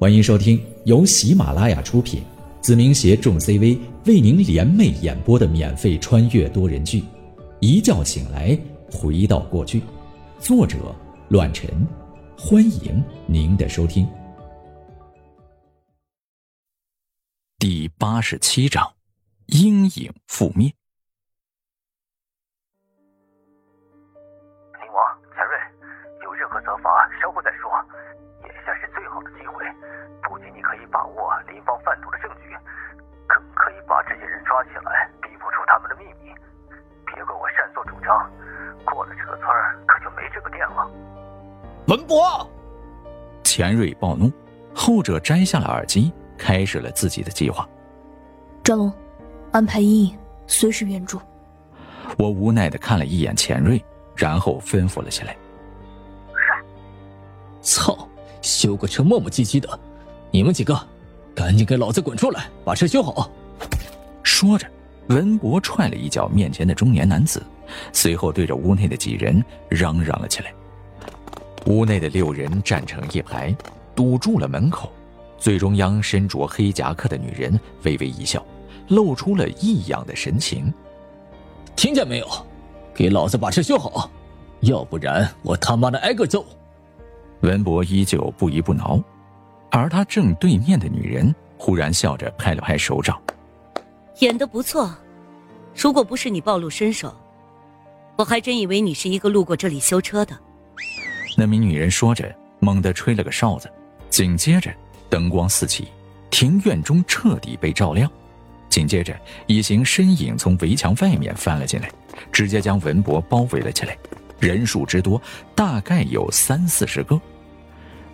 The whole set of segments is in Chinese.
欢迎收听由喜马拉雅出品，子明携众 CV 为您联袂演播的免费穿越多人剧《一觉醒来回到过去》，作者：乱臣。欢迎您的收听。第八十七章：阴影覆灭。钱瑞暴怒，后者摘下了耳机，开始了自己的计划。张龙，安排阴影，随时援助。我无奈的看了一眼钱瑞，然后吩咐了起来：“是。”操，修个车磨磨唧唧的，你们几个，赶紧给老子滚出来，把车修好。说着，文博踹了一脚面前的中年男子，随后对着屋内的几人嚷嚷了起来。屋内的六人站成一排，堵住了门口。最中央身着黑夹克的女人微微一笑，露出了异样的神情。听见没有？给老子把车修好，要不然我他妈的挨个揍！文博依旧不依不挠，而他正对面的女人忽然笑着拍了拍手掌：“演的不错。如果不是你暴露身手，我还真以为你是一个路过这里修车的。”那名女人说着，猛地吹了个哨子，紧接着灯光四起，庭院中彻底被照亮。紧接着，一行身影从围墙外面翻了进来，直接将文博包围了起来，人数之多，大概有三四十个。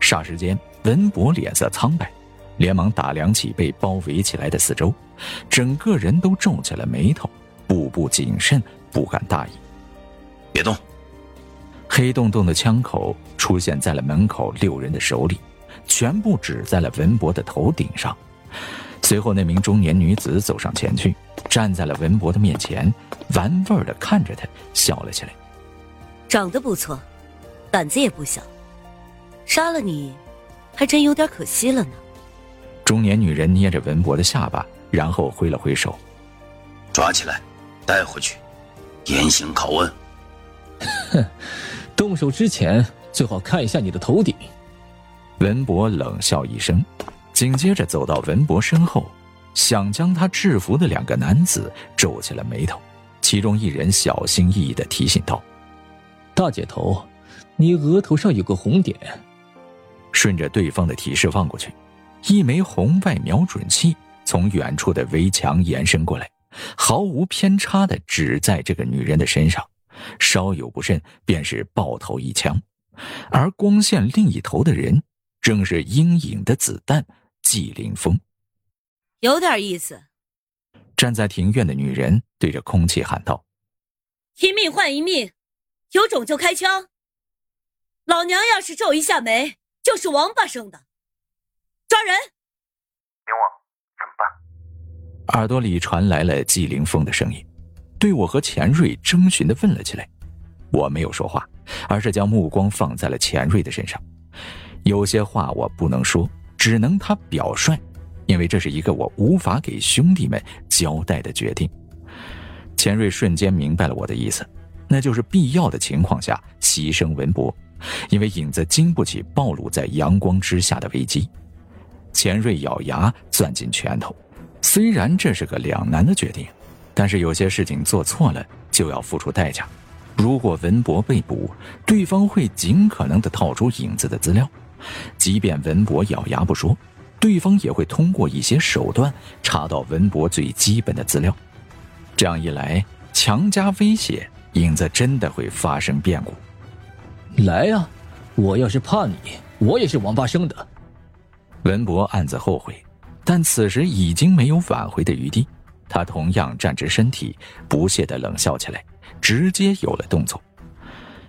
霎时间，文博脸色苍白，连忙打量起被包围起来的四周，整个人都皱起了眉头，步步谨慎，不敢大意。别动。黑洞洞的枪口出现在了门口六人的手里，全部指在了文博的头顶上。随后，那名中年女子走上前去，站在了文博的面前，玩味儿的看着他，笑了起来：“长得不错，胆子也不小，杀了你，还真有点可惜了呢。”中年女人捏着文博的下巴，然后挥了挥手：“抓起来，带回去，严刑拷问。”哼。动手之前最好看一下你的头顶。文博冷笑一声，紧接着走到文博身后，想将他制服的两个男子皱起了眉头。其中一人小心翼翼的提醒道：“大姐头，你额头上有个红点。”顺着对方的提示望过去，一枚红外瞄准器从远处的围墙延伸过来，毫无偏差的指在这个女人的身上。稍有不慎，便是爆头一枪。而光线另一头的人，正是阴影的子弹季凌风。有点意思。站在庭院的女人对着空气喊道：“一命换一命，有种就开枪！老娘要是皱一下眉，就是王八生的。抓人！”宁王，怎么办？耳朵里传来了季凌风的声音。对我和钱瑞征询的问了起来，我没有说话，而是将目光放在了钱瑞的身上。有些话我不能说，只能他表率，因为这是一个我无法给兄弟们交代的决定。钱瑞瞬间明白了我的意思，那就是必要的情况下牺牲文博，因为影子经不起暴露在阳光之下的危机。钱瑞咬牙攥紧拳头，虽然这是个两难的决定。但是有些事情做错了就要付出代价。如果文博被捕，对方会尽可能的套出影子的资料；即便文博咬牙不说，对方也会通过一些手段查到文博最基本的资料。这样一来，强加威胁，影子真的会发生变故。来呀！我要是怕你，我也是王八生的。文博暗自后悔，但此时已经没有挽回的余地。他同样站直身体，不屑的冷笑起来，直接有了动作。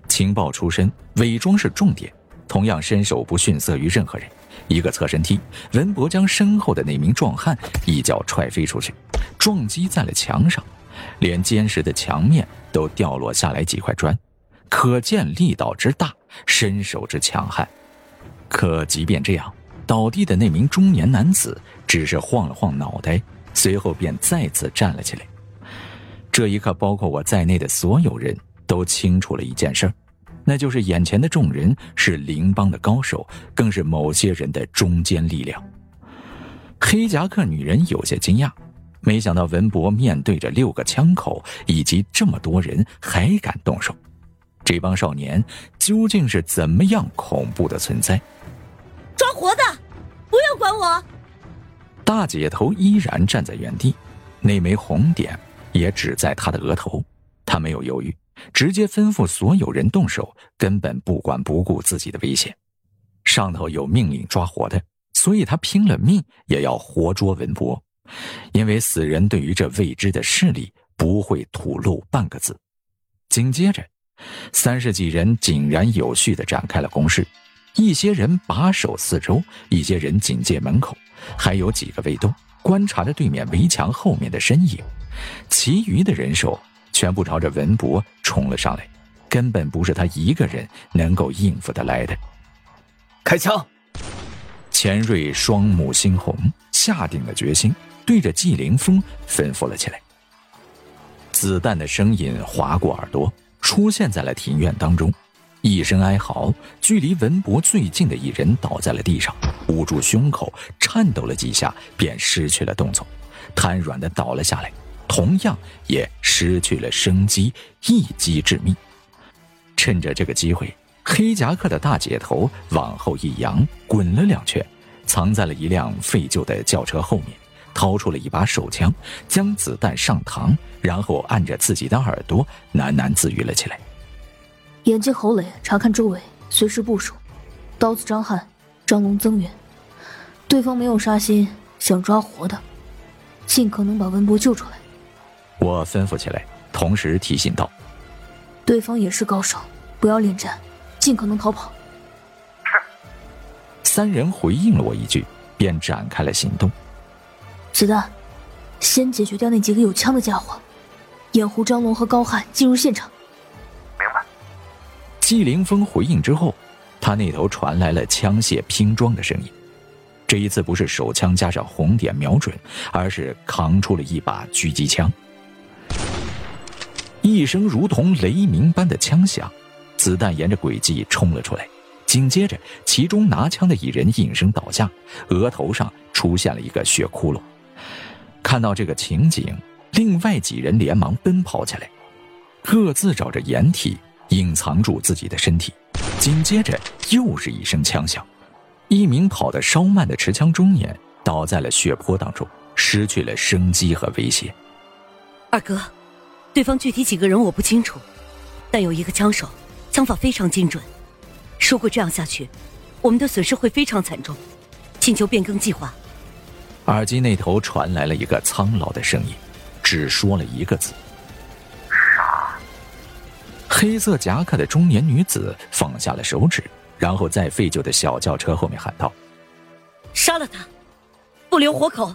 情报出身，伪装是重点，同样身手不逊色于任何人。一个侧身踢，文博将身后的那名壮汉一脚踹飞出去，撞击在了墙上，连坚实的墙面都掉落下来几块砖，可见力道之大，身手之强悍。可即便这样，倒地的那名中年男子只是晃了晃脑袋，随后便再次站了起来。这一刻，包括我在内的所有人都清楚了一件事，那就是眼前的众人是灵帮的高手，更是某些人的中坚力量。黑夹克女人有些惊讶，没想到文博面对着六个枪口以及这么多人还敢动手，这帮少年究竟是怎么样恐怖的存在？抓活的，不要管我！大姐头依然站在原地，那枚红点也只在他的额头，他没有犹豫，直接吩咐所有人动手，根本不管不顾自己的危险。上头有命令抓活的。所以他拼了命也要活捉文博，因为死人对于这未知的势力不会吐露半个字。紧接着，三十几人井然有序地展开了攻势，一些人把守四周，一些人警戒门口，还有几个未动，观察着对面围墙后面的身影。其余的人手全部朝着文博冲了上来，根本不是他一个人能够应付得来的。开枪！钱瑞双目猩红，下定了决心，对着纪凌风吩咐了起来。子弹的声音划过耳朵，出现在了庭院当中。一声哀嚎，距离文博最近的一人倒在了地上，捂住胸口，颤抖了几下，便失去了动作，瘫软的倒了下来，同样也失去了生机，一击致命。趁着这个机会。黑夹克的大姐头往后一扬，滚了两圈，藏在了一辆废旧的轿车后面，掏出了一把手枪，将子弹上膛，然后按着自己的耳朵喃喃自语了起来：“眼睛侯磊查看周围，随时部署；刀子张翰、张龙增援。对方没有杀心，想抓活的，尽可能把文博救出来。”我吩咐起来，同时提醒道：“对方也是高手，不要恋战。”尽可能逃跑。是。三人回应了我一句，便展开了行动。子弹，先解决掉那几个有枪的家伙，掩护张龙和高汉进入现场。季凌风回应之后，他那头传来了枪械拼装的声音。这一次不是手枪加上红点瞄准，而是扛出了一把狙击枪。一声如同雷鸣般的枪响。子弹沿着轨迹冲了出来，紧接着，其中拿枪的一人应声倒下，额头上出现了一个血窟窿。看到这个情景，另外几人连忙奔跑起来，各自找着掩体隐藏住自己的身体。紧接着，又是一声枪响，一名跑得稍慢的持枪中年倒在了血泊当中，失去了生机和威胁。二哥，对方具体几个人我不清楚，但有一个枪手。枪法非常精准，如果这样下去，我们的损失会非常惨重，请求变更计划。耳机那头传来了一个苍老的声音，只说了一个字：“杀。”黑色夹克的中年女子放下了手指，然后在废旧的小轿车后面喊道：“杀了他，不留活口。”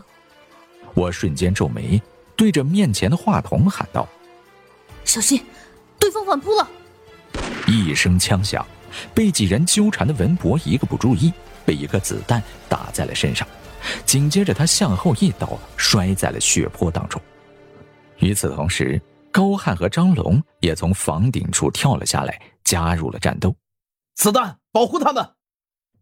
我瞬间皱眉，对着面前的话筒喊道：“小心，对方反扑了。”一声枪响，被几人纠缠的文博一个不注意，被一个子弹打在了身上，紧接着他向后一倒，摔在了血泊当中。与此同时，高汉和张龙也从房顶处跳了下来，加入了战斗。子弹，保护他们！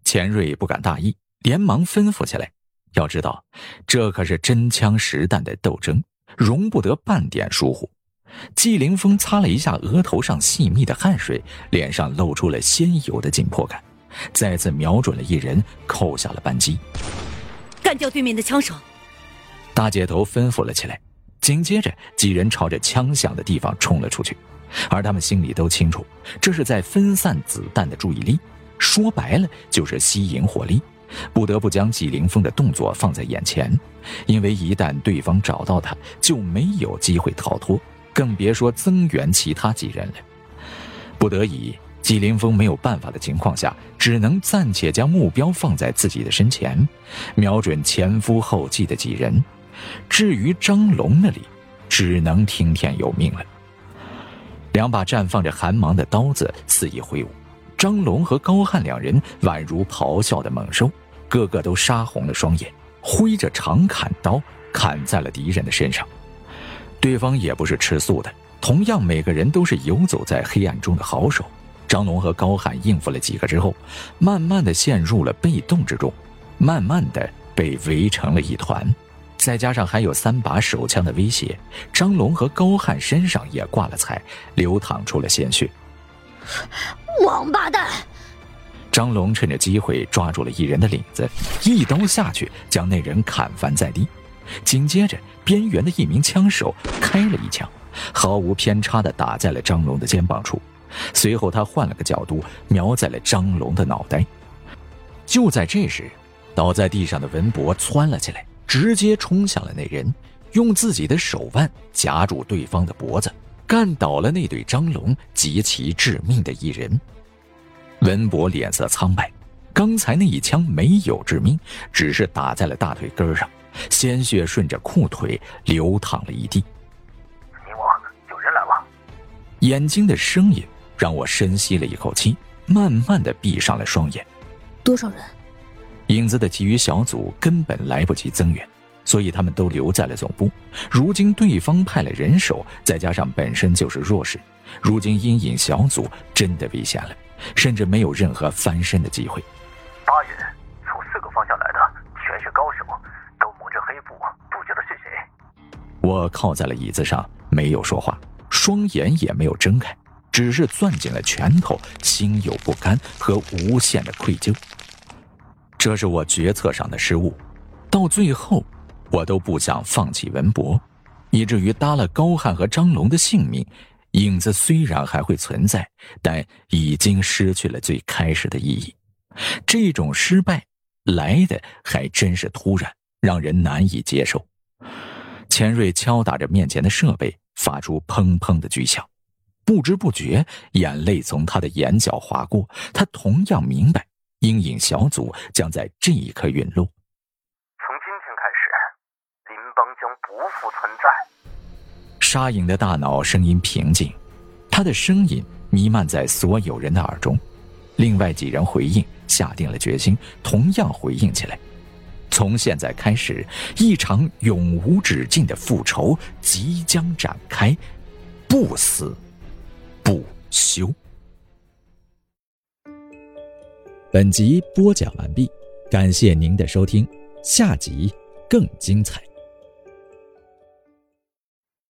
钱瑞不敢大意，连忙吩咐起来。要知道，这可是真枪实弹的斗争，容不得半点疏忽。季凌风擦了一下额头上细密的汗水，脸上露出了鲜有的紧迫感，再次瞄准了一人，扣下了扳机，干掉对面的枪手。大姐头吩咐了起来，紧接着几人朝着枪响的地方冲了出去，而他们心里都清楚，这是在分散子弹的注意力，说白了就是吸引火力，不得不将纪凌风的动作放在眼前，因为一旦对方找到他，就没有机会逃脱。更别说增援其他几人了。不得已，纪凌风没有办法的情况下，只能暂且将目标放在自己的身前，瞄准前赴后继的几人。至于张龙那里，只能听天由命了。两把绽放着寒芒的刀子肆意挥舞，张龙和高汉两人宛如咆哮的猛兽，个个都杀红了双眼，挥着长砍刀砍在了敌人的身上。对方也不是吃素的，同样每个人都是游走在黑暗中的好手。张龙和高汉应付了几个之后，慢慢的陷入了被动之中，慢慢的被围成了一团。再加上还有三把手枪的威胁，张龙和高汉身上也挂了彩，流淌出了鲜血。王八蛋！张龙趁着机会抓住了一人的领子，一刀下去将那人砍翻在地。紧接着，边缘的一名枪手开了一枪，毫无偏差的打在了张龙的肩膀处。随后，他换了个角度，瞄在了张龙的脑袋。就在这时，倒在地上的文博窜了起来。直接冲向了那人，用自己的手腕夹住对方的脖子，干倒了那对张龙极其致命的一人。文博脸色苍白，刚才那一枪没有致命，只是打在了大腿根上，鲜血顺着裤腿流淌了一地。宁王，有人来了！眼睛的声音让我深吸了一口气，慢慢的闭上了双眼。多少人？影子的其余小组根本来不及增援，所以他们都留在了总部。如今对方派了人手，再加上本身就是弱势，如今阴影小组真的危险了，甚至没有任何翻身的机会。八人，从四个方向来的，全是高手，都蒙着黑布，不知道是谁。我靠在了椅子上，没有说话，双眼也没有睁开，只是攥紧了拳头，心有不甘和无限的愧疚。这是我决策上的失误，到最后，我都不想放弃文博，以至于搭了高汉和张龙的性命。影子虽然还会存在，但已经失去了最开始的意义。这种失败来的还真是突然，让人难以接受。钱瑞敲打着面前的设备，发出砰砰的巨响，不知不觉，眼泪从他的眼角划过。他同样明白。阴影小组将在这一刻陨落。从今天开始，林邦将不复存在。沙影的大脑声音平静，他的声音弥漫在所有人的耳中。另外几人回应，下定了决心，同样回应起来。从现在开始，一场永无止境的复仇即将展开，不死不休。本集播讲完毕，感谢您的收听，下集更精彩。